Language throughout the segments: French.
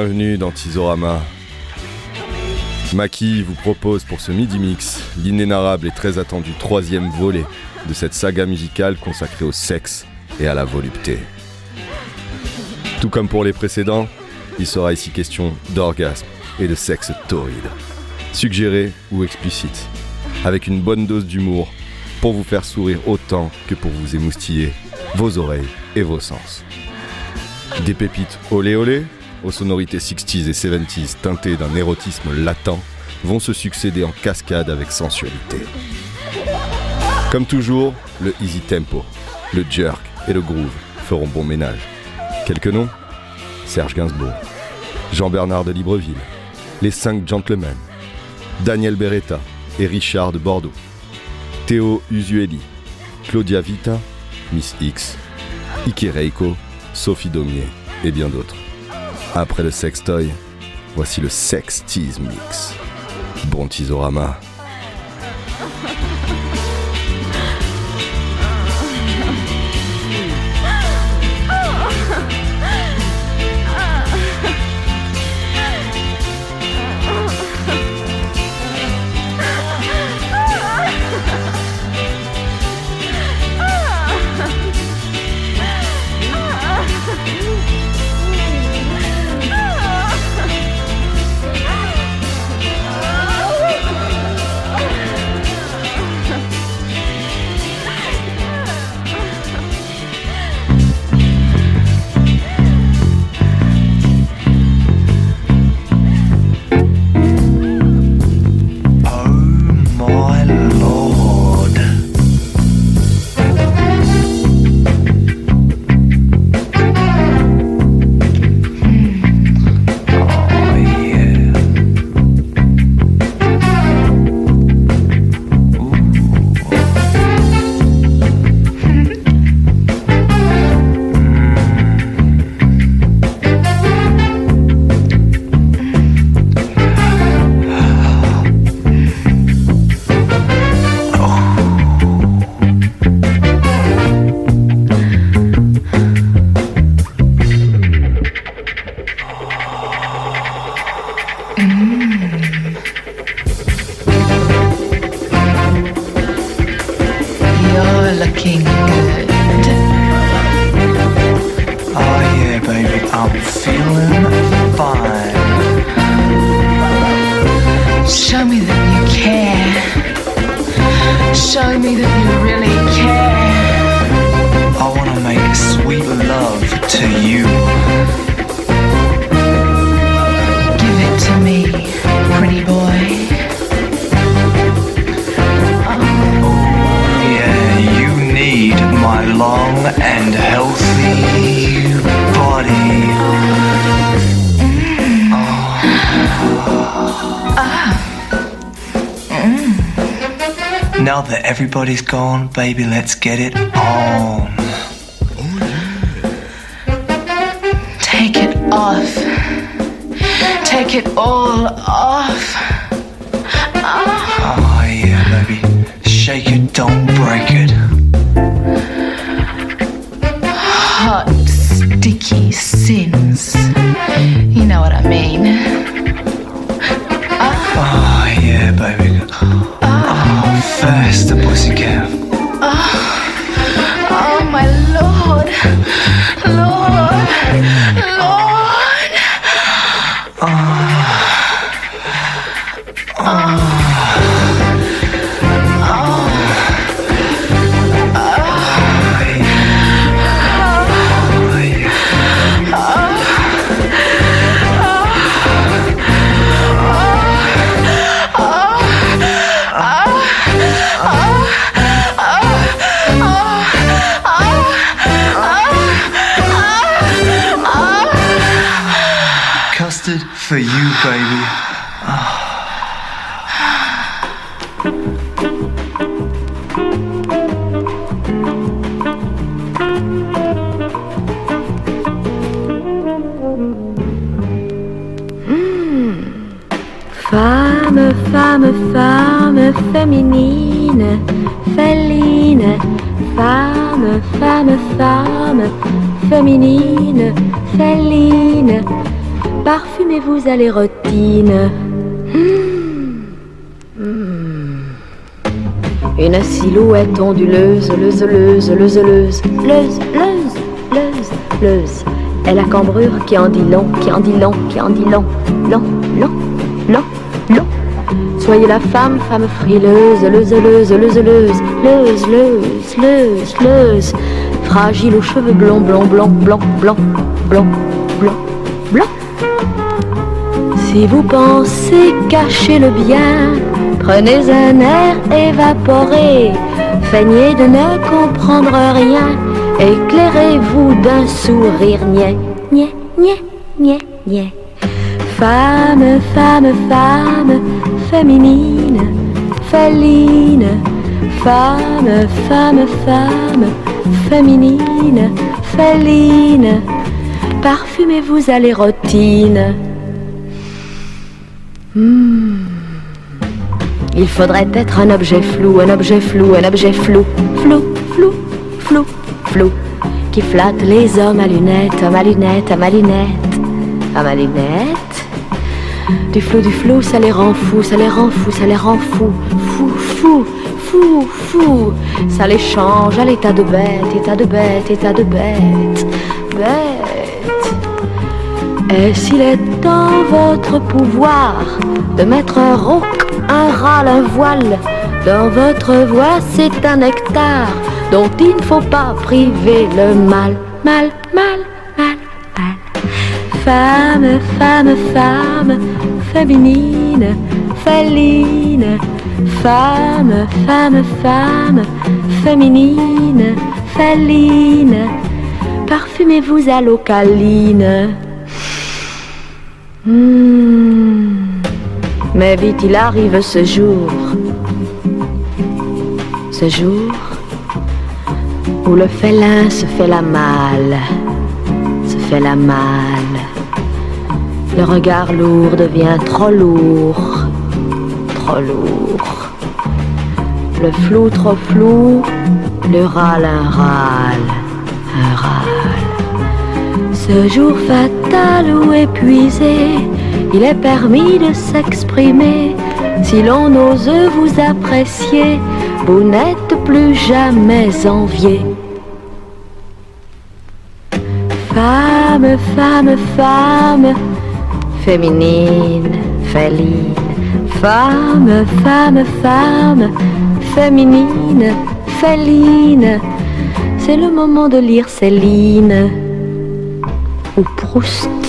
Bienvenue dans Tizorama. Maki vous propose pour ce midi mix l'inénarrable et très attendu troisième volet de cette saga musicale consacrée au sexe et à la volupté. Tout comme pour les précédents, il sera ici question d'orgasme et de sexe torride, suggéré ou explicite, avec une bonne dose d'humour pour vous faire sourire autant que pour vous émoustiller vos oreilles et vos sens. Des pépites olé olé aux sonorités 60s et 70s teintées d'un érotisme latent, vont se succéder en cascade avec sensualité. Comme toujours, le easy tempo, le jerk et le groove feront bon ménage. Quelques noms? Serge Gainsbourg, Jean-Bernard de Libreville, les cinq gentlemen, Daniel Beretta et Richard de Bordeaux, Théo Usueli, Claudia Vita, Miss X, Ike Reiko, Sophie Daumier et bien d'autres. Après le sextoy, voici le Sex Tease Mix. Bon to you. Give it to me, pretty boy. Oh. Yeah, you need my long and healthy body. Ah. Now that everybody's gone, baby, let's get it on. Off. Take it all off. Oh, oh yeah, baby. Shake it, don't break it. Hot, sticky sins. Femme, femme féminine, féline, femme, femme, femme, féminine, féline, parfumez-vous à l'érotine. Une silhouette onduleuse, leuse, leuse, leuse, leuse, leuse, leuse, leuse, leuse. Et la cambrure qui en dit long, qui en dit long, qui en dit long, long, long, long. Soyez la femme, femme frileuse, leuseleuse, leuseleuse, leuse, leuse, leuse, leuse, fragile aux cheveux blonds, blancs, blancs, blancs, blancs, blancs, blancs, blancs. Si vous pensez cacher le bien, prenez un air évaporé, feignez de ne comprendre rien, éclairez-vous d'un sourire niais, niais, niais, niais, niais. Femme, femme, femme, féminine, féline, femme, femme, femme, féminine, féline, parfumez-vous à l'érotine. Hmm. Il faudrait être un objet flou, un objet flou, un objet flou, flou, flou, flou, flou, qui flatte les hommes à lunettes, à ma lunette, à ma lunette, à ma lunette. Du flou, du flou, ça les rend fous, ça les rend fous, ça les rend fous, fou, fou, fou, fou. Ça les change à l'état de bête, état de bête, état de bête, bête. Et s'il est en votre pouvoir de mettre un roc, un râle, un voile dans votre voix, c'est un nectar dont il ne faut pas priver le mal, mal, mal. Femme, femme, femme, féminine, féline, femme, femme, femme, féminine, féline, parfumez-vous à l'ocaline. Hmm. Mais vite il arrive ce jour, ce jour où le félin se fait la malle, se fait la malle. Le regard lourd devient trop lourd, trop lourd. Le flou trop flou, le râle un râle, un râle. Ce jour fatal ou épuisé, il est permis de s'exprimer. Si l'on ose vous apprécier, vous n'êtes plus jamais envié. Femme, femme, femme, féminine, féline. Femme, femme, femme, féminine, féline. C'est le moment de lire Céline ou Proust.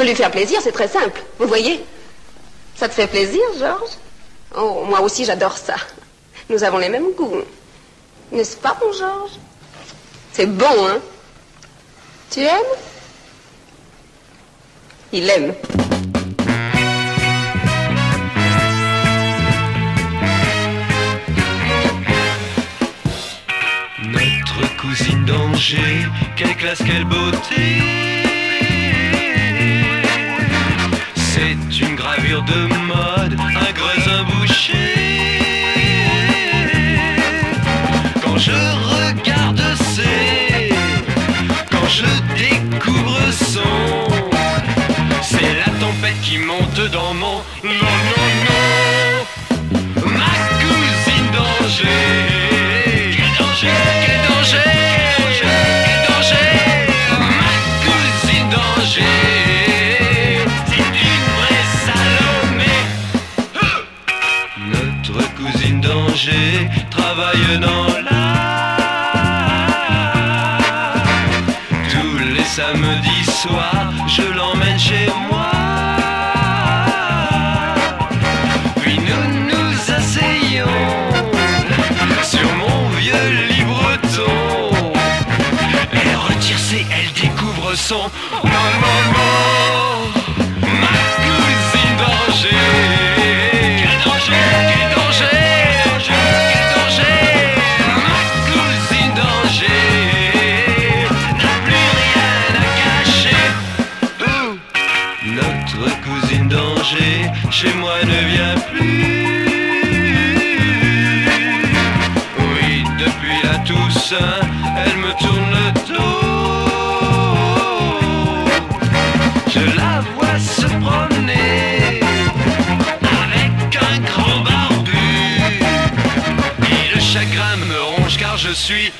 Veux lui faire plaisir, c'est très simple. Vous voyez? Ça te fait plaisir, Georges? Oh, moi aussi, j'adore ça. Nous avons les mêmes goûts. N'est-ce pas, mon Georges? C'est bon, hein? Tu aimes? Il aime. Notre cousine d'Angers, quelle classe, quelle beauté je l'emmène chez moi puis nous nous asseyons sur mon vieux libreton. Elle retire ses, elle découvre son. Chez moi ne vient plus. Oui, depuis la Toussaint, elle me tourne le dos. Je la vois se promener avec un grand barbu. Et le chagrin me ronge car je suis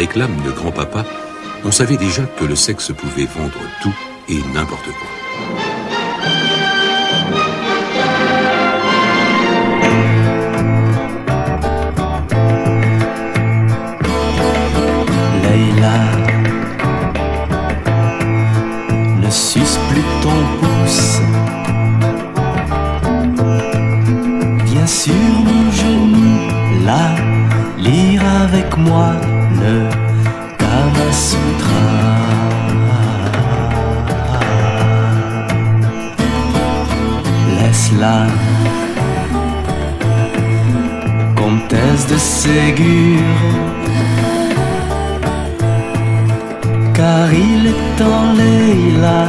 réclame de grand-papa, on savait déjà que le sexe pouvait vendre tout et n'importe quoi. Leïla, ne suce plus ton pouce. Viens sur mon genou, là, lire avec moi Laisse-la, comtesse de Ségur. car il est temps, Leïla,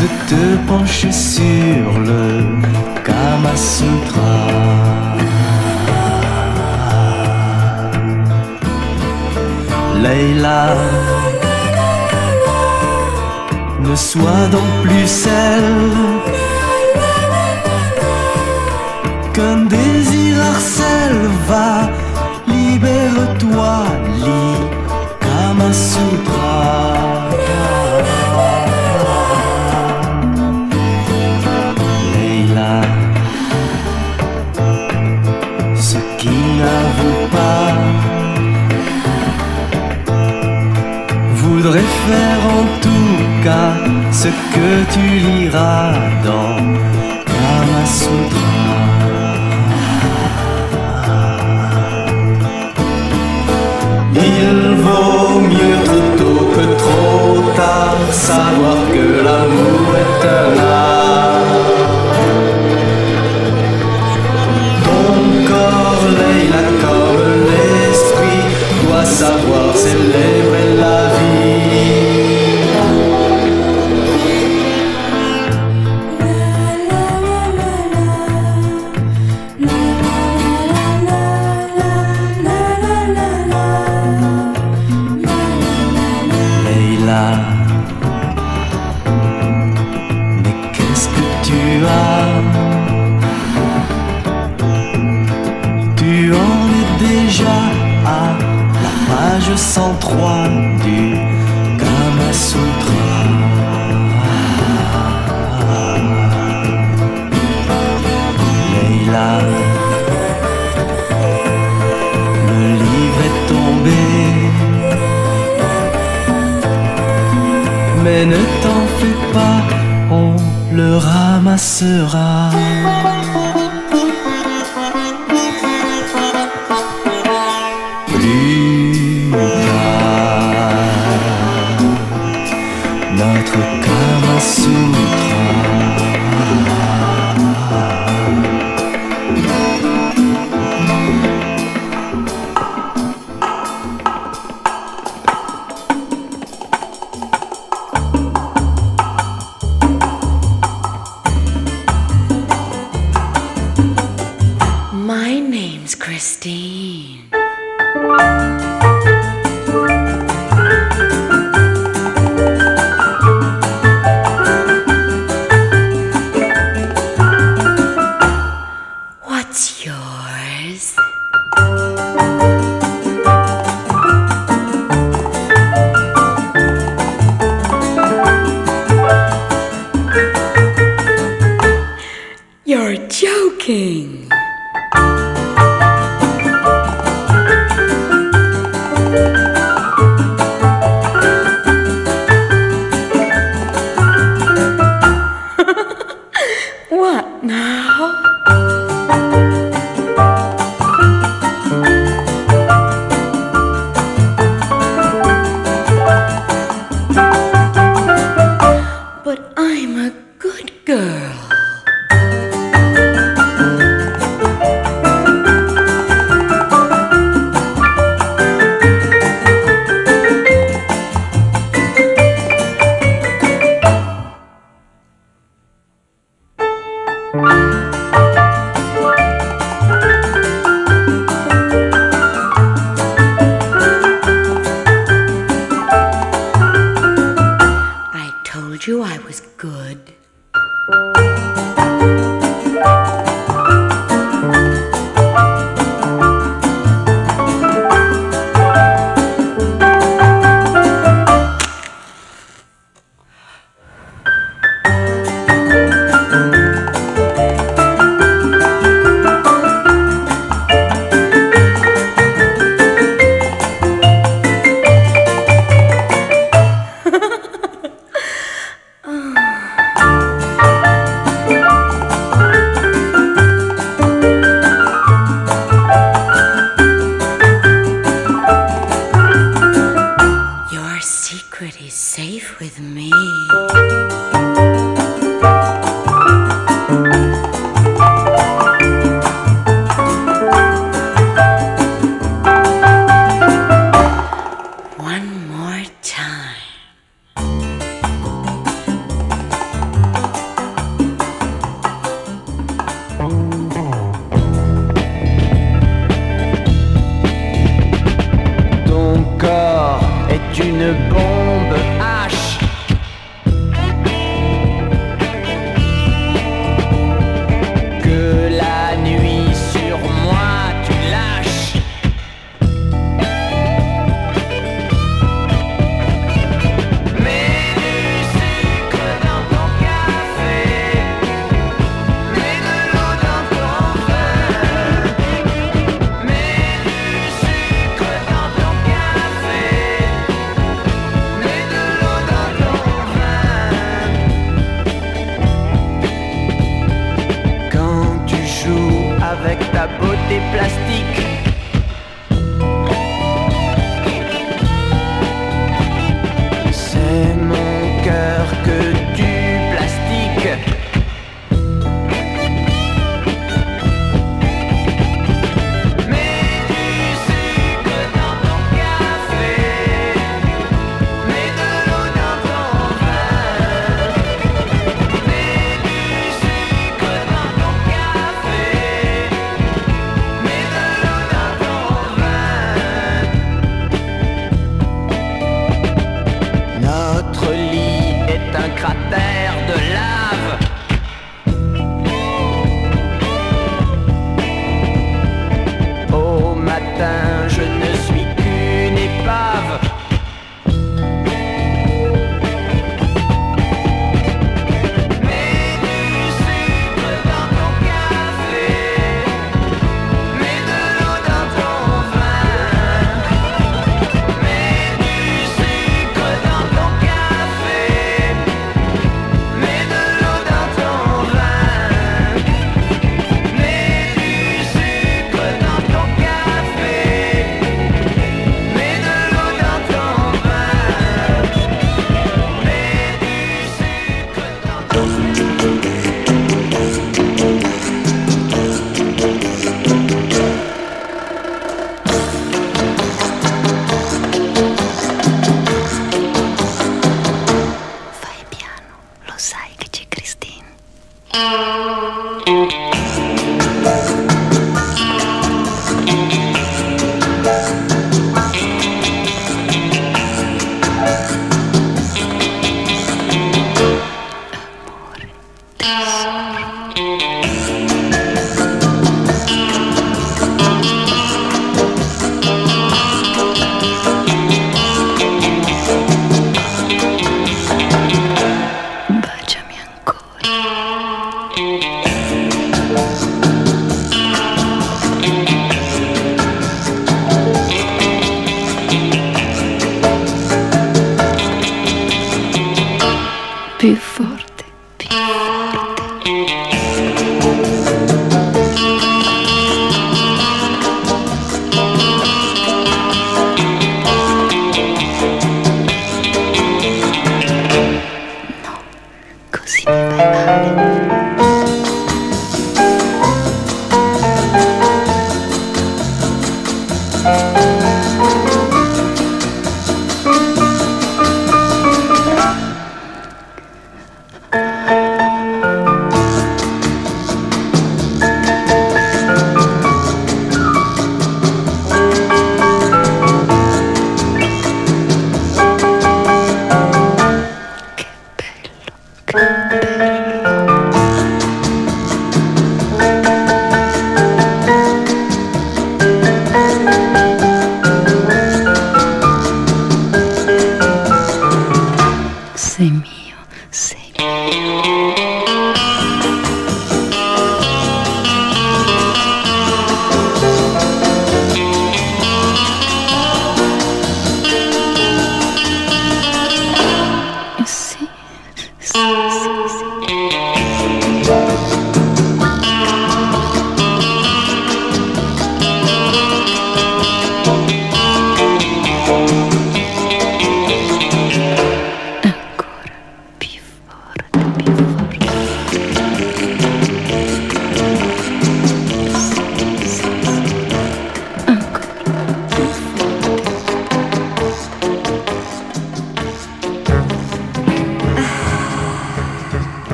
de te pencher sur le Kama Leïla, ne sois donc plus celle qu'un désir harcèle. Va, libère-toi, lis Kama Sutra. Ce que tu liras dans Kama Sutra. Il vaut mieux trop tôt que trop tard savoir que l'amour est un art. Ramassera. Plus notre Sutra. Avec ta beauté plastique.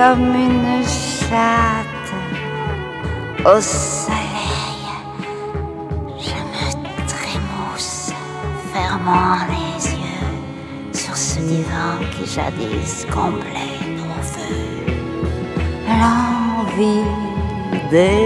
Comme une chatte au soleil, je me trémousse, fermant les yeux sur ce divan qui jadis comblait nos feux. L'envie d'aimer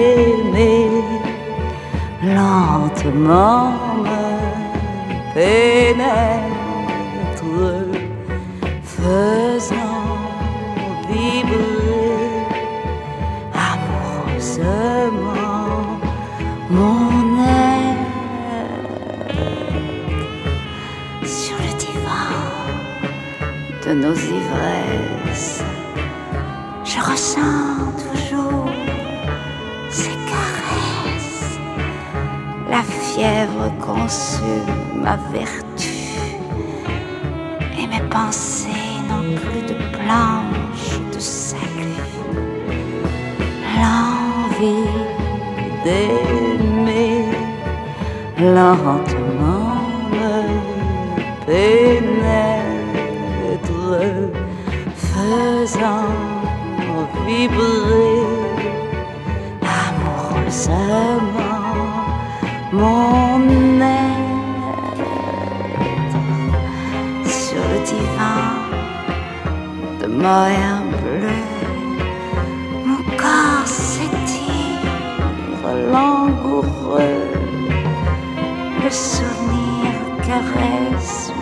nos ivresses. Je ressens toujours ces caresses. La fièvre consume ma vertu et mes pensées n'ont plus de planche D'aimer lentement me pénètre, faisant vibrer amoureusement mon être sur le divan de moyen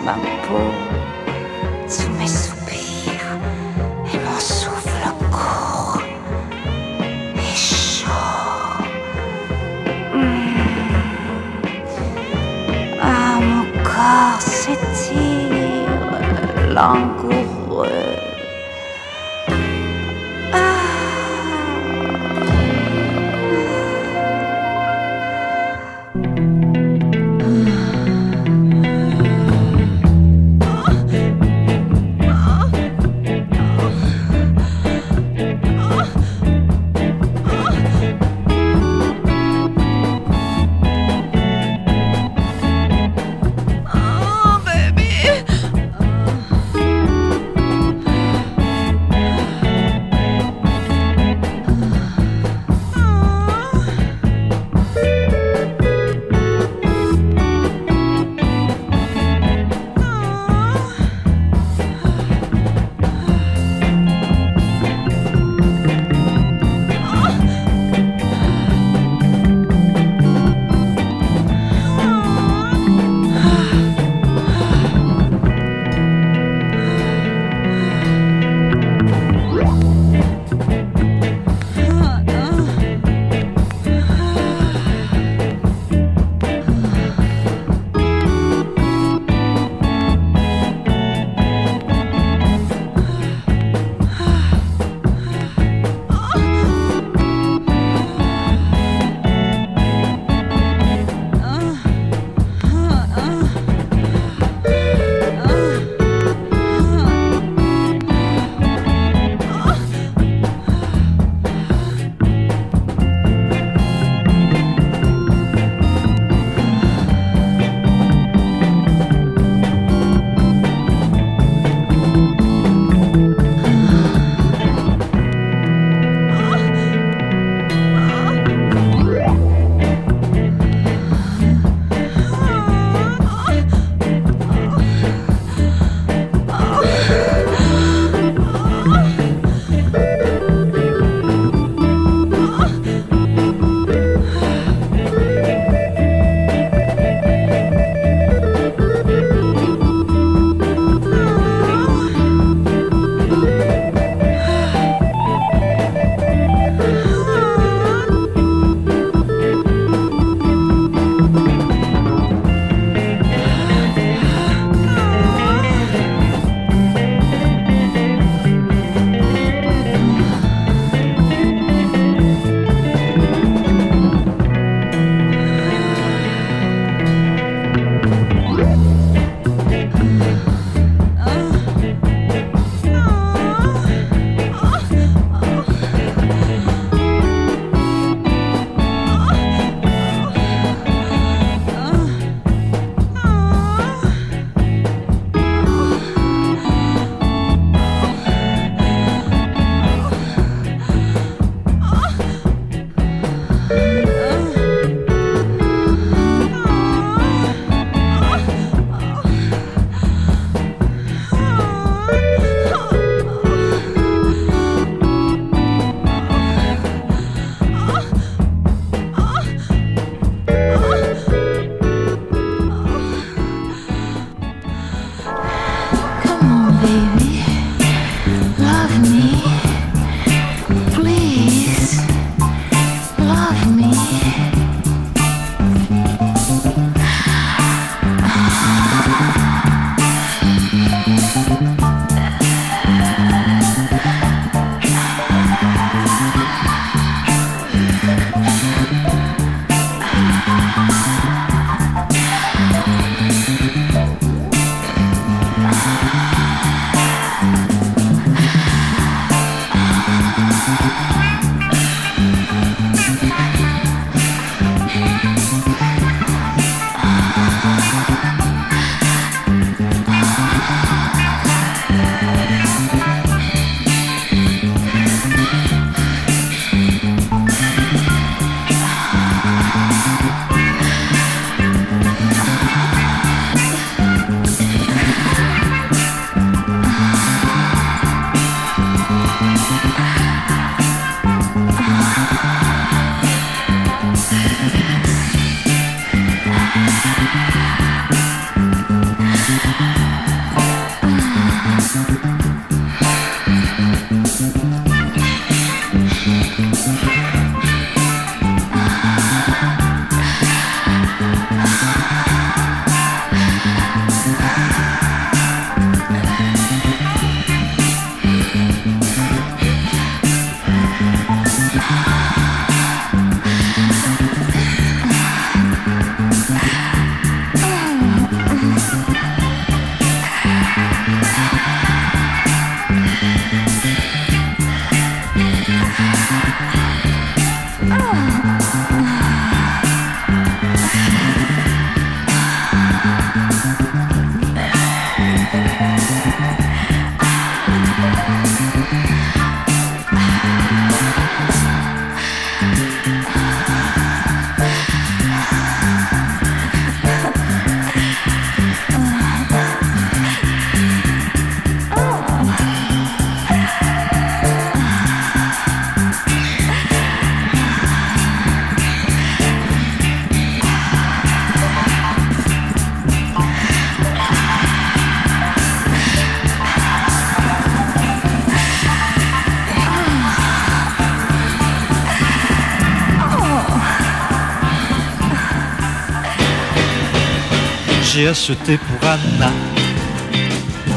ma peau sous mes soupirs et mon souffle court et chaud. Hmm. Ah, mon corps s'étire langoureux. J'ai acheté pour Anna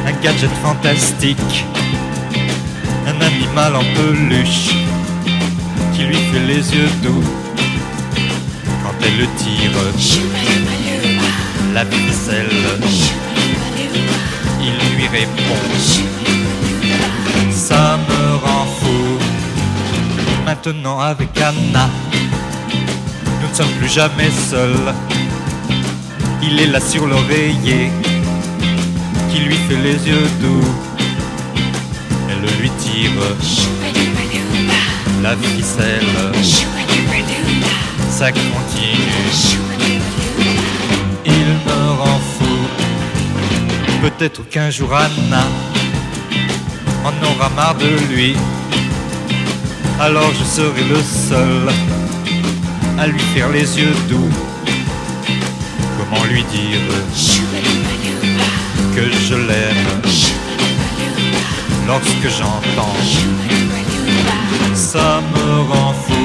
un gadget fantastique, un animal en peluche qui lui fait les yeux doux quand elle le tire. La ficelle, il lui répond. Ça me rend fou. Maintenant avec Anna, nous ne sommes plus jamais seuls. Il est là sur l'oreiller, qui lui fait les yeux doux. Elle lui tire la ficelle. Ça continue. Il me rend fou. Peut-être qu'un jour Anna en aura marre de lui. Alors je serai le seul à lui faire les yeux doux. Comment lui dire que je l'aime lorsque j'entends ça me rend fou.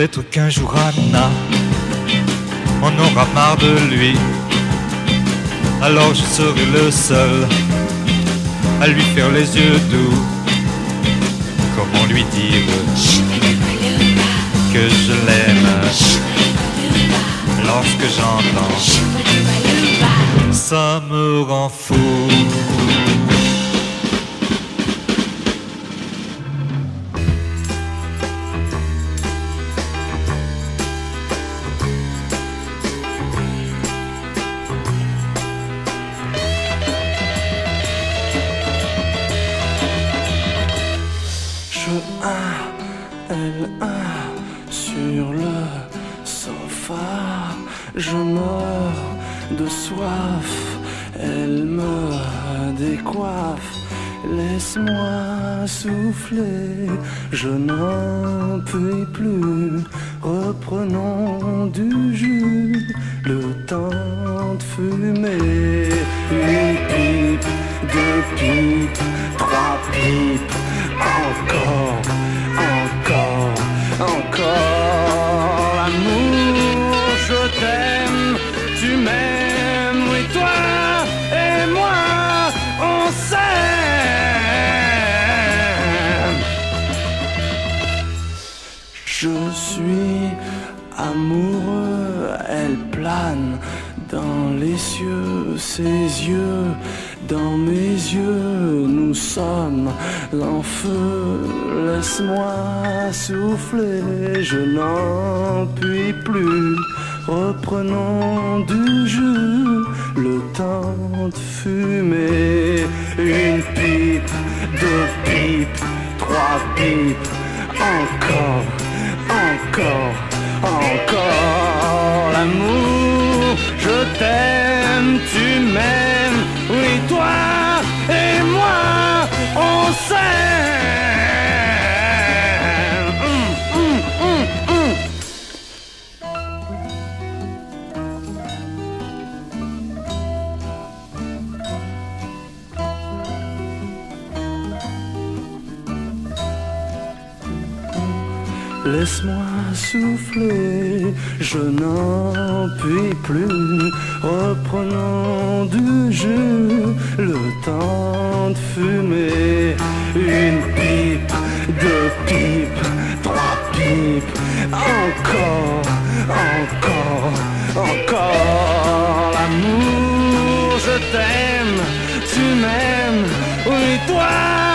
Peut-être qu'un jour Anna en aura marre de lui. Alors je serai le seul à lui faire les yeux doux. Comment lui dire que je l'aime lorsque j'entends ça me rend fou. Je meurs de soif, elle me décoiffe. Laisse-moi souffler, je n'en puis plus. Reprenons du jus, le temps de fumer. Une pipe, pipes, nous sommes en feu. Laisse-moi souffler, je n'en puis plus. Reprenons du jus, le temps de fumer. Une pipe, deux pipes, trois pipes, encore, encore, encore. L'amour, je t'aime, tu m'aimes, hum, hum, hum. Laisse-moi souffler, je n'en puis plus. Reprenons du jus, le temps de fumer. Une pipe, deux pipes, trois pipes, encore, encore, encore. L'amour, je t'aime, tu m'aimes, oui toi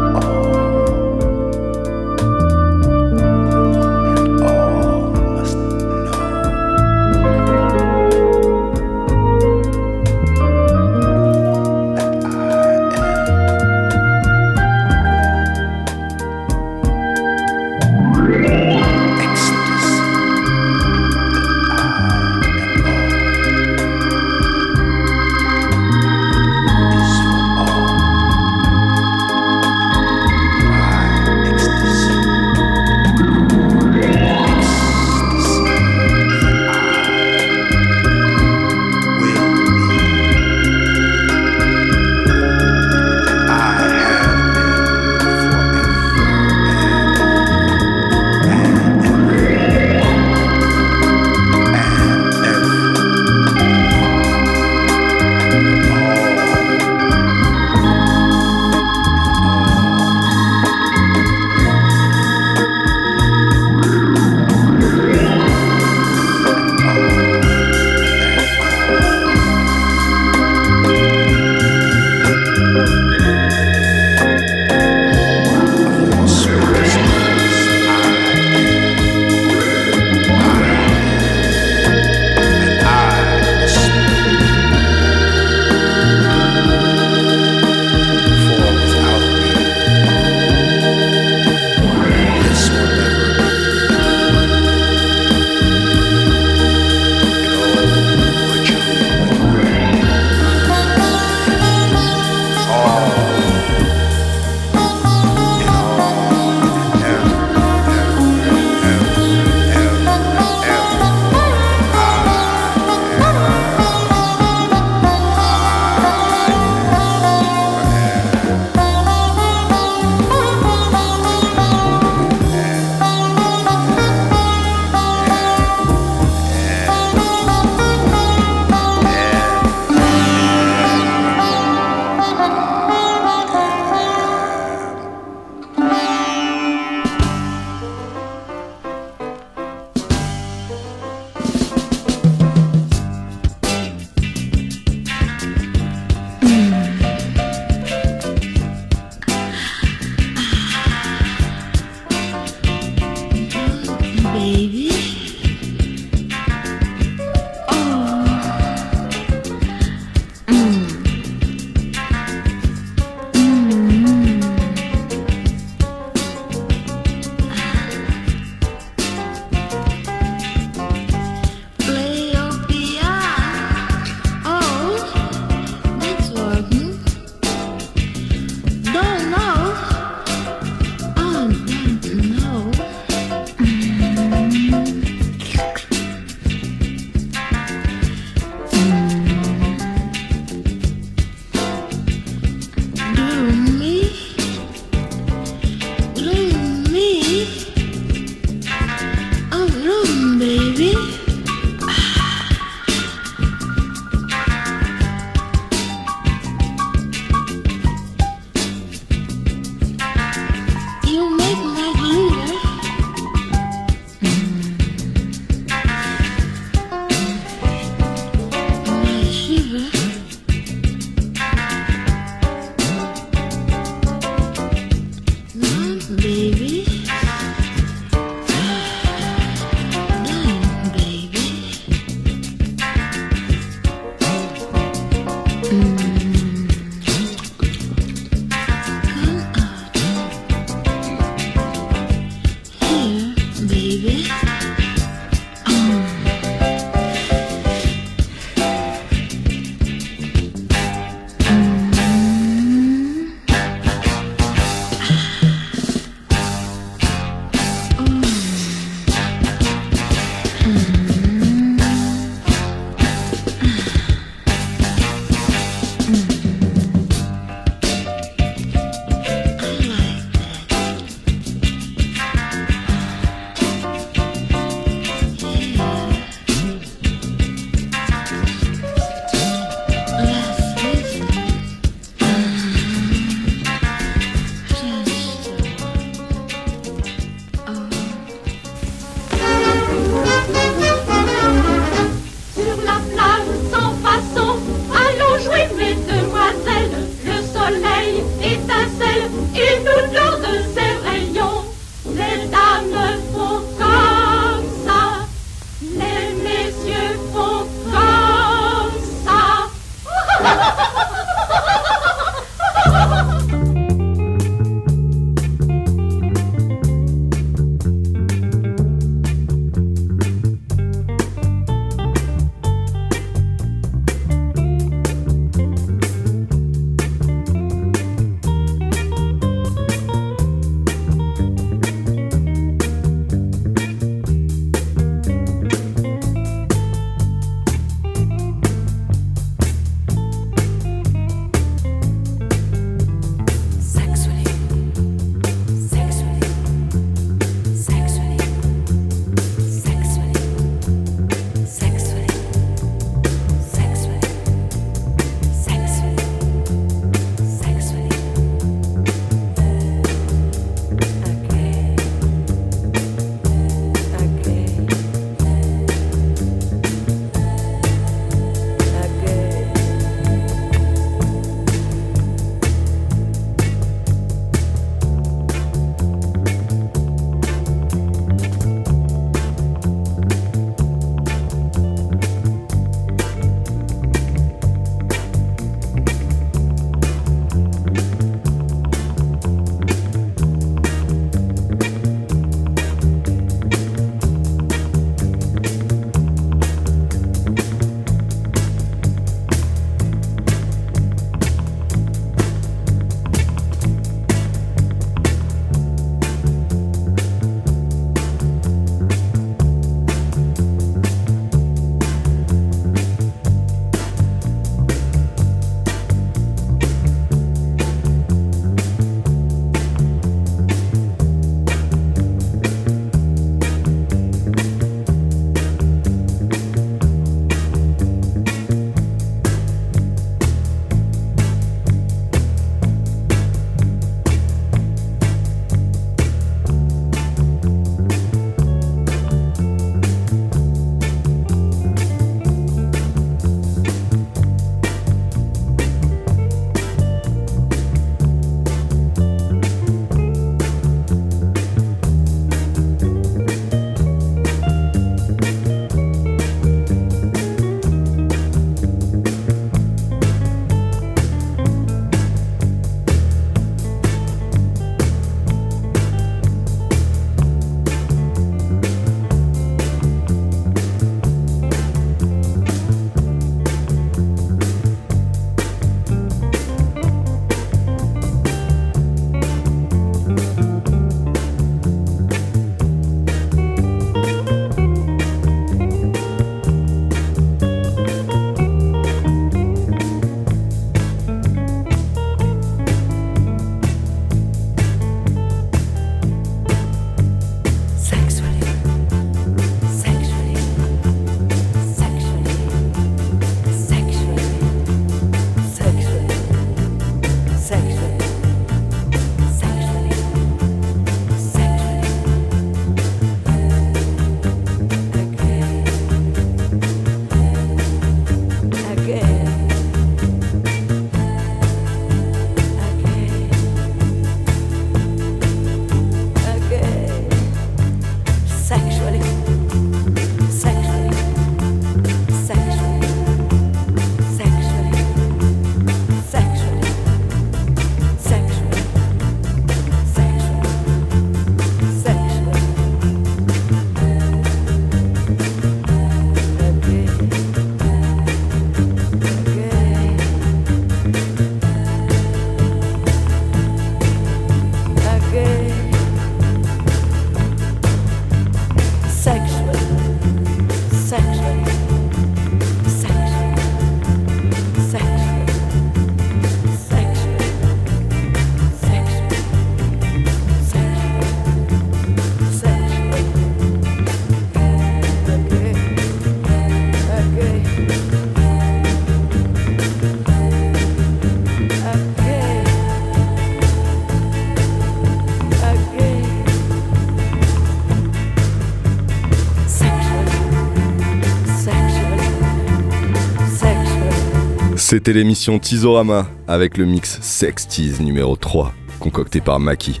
C'était l'émission Tizorama avec le mix Sex Tease numéro 3, concocté par Maki.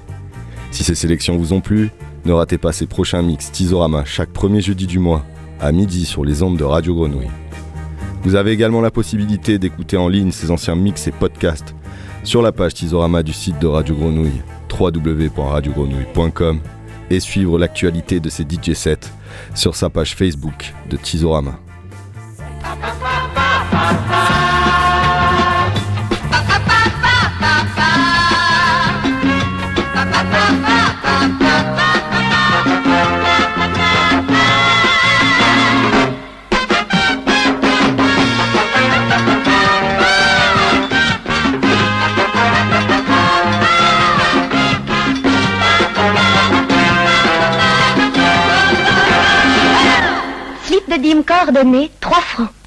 Si ces sélections vous ont plu, ne ratez pas ces prochains mix Tizorama chaque premier jeudi du mois, à midi sur les ondes de Radio Grenouille. Vous avez également la possibilité d'écouter en ligne ces anciens mix et podcasts sur la page Tizorama du site de Radio Grenouille, www.radiogrenouille.com, et suivre l'actualité de ces DJ sets sur sa page Facebook de Tizorama. Coordonné, 3 francs.